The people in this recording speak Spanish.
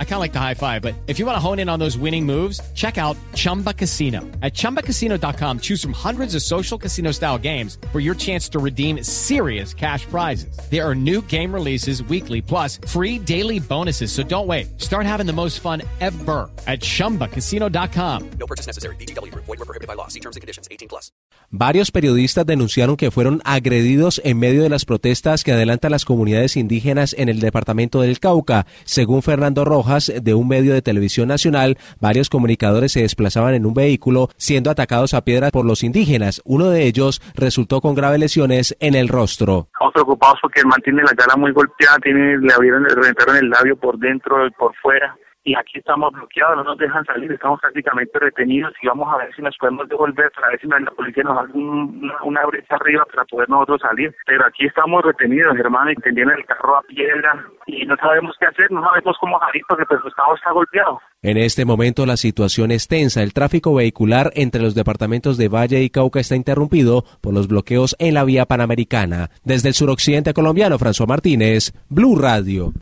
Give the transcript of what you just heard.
I kind of like the high five, but if you want to hone in on those winning moves, check out Chumba Casino. At ChumbaCasino.com, choose from hundreds of social casino style games for your chance to redeem serious cash prizes. There are new game releases weekly, plus free daily bonuses. So don't wait. Start having the most fun ever at ChumbaCasino.com. No purchase necessary. BGW. Void were prohibited by law. See terms and conditions. 18 plus. Varios periodistas denunciaron que fueron agredidos en medio de las protestas que adelantan las comunidades indígenas en el departamento del Cauca. Según Fernando Rojas, de un medio de televisión nacional, varios comunicadores se desplazaban en un vehículo siendo atacados a piedras por los indígenas. Uno de ellos resultó con graves lesiones en el rostro. Estamos preocupados porque mantiene la cara muy golpeada, tiene, le abrieron, le reventaron el labio por dentro y por fuera y aquí estamos bloqueados, no nos dejan salir, estamos prácticamente retenidos y vamos a ver si nos podemos devolver, para ver si la policía nos hace una, brecha arriba para poder nosotros salir. Pero aquí estamos retenidos, hermano, y tendieron el carro a piedra y no sabemos qué hacer, no sabemos cómo salir porque pues el estado está golpeado. En este momento la situación es tensa. El tráfico vehicular entre los departamentos de Valle y Cauca está interrumpido por los bloqueos en la vía panamericana. Desde el suroccidente colombiano, François Martínez, Blue Radio.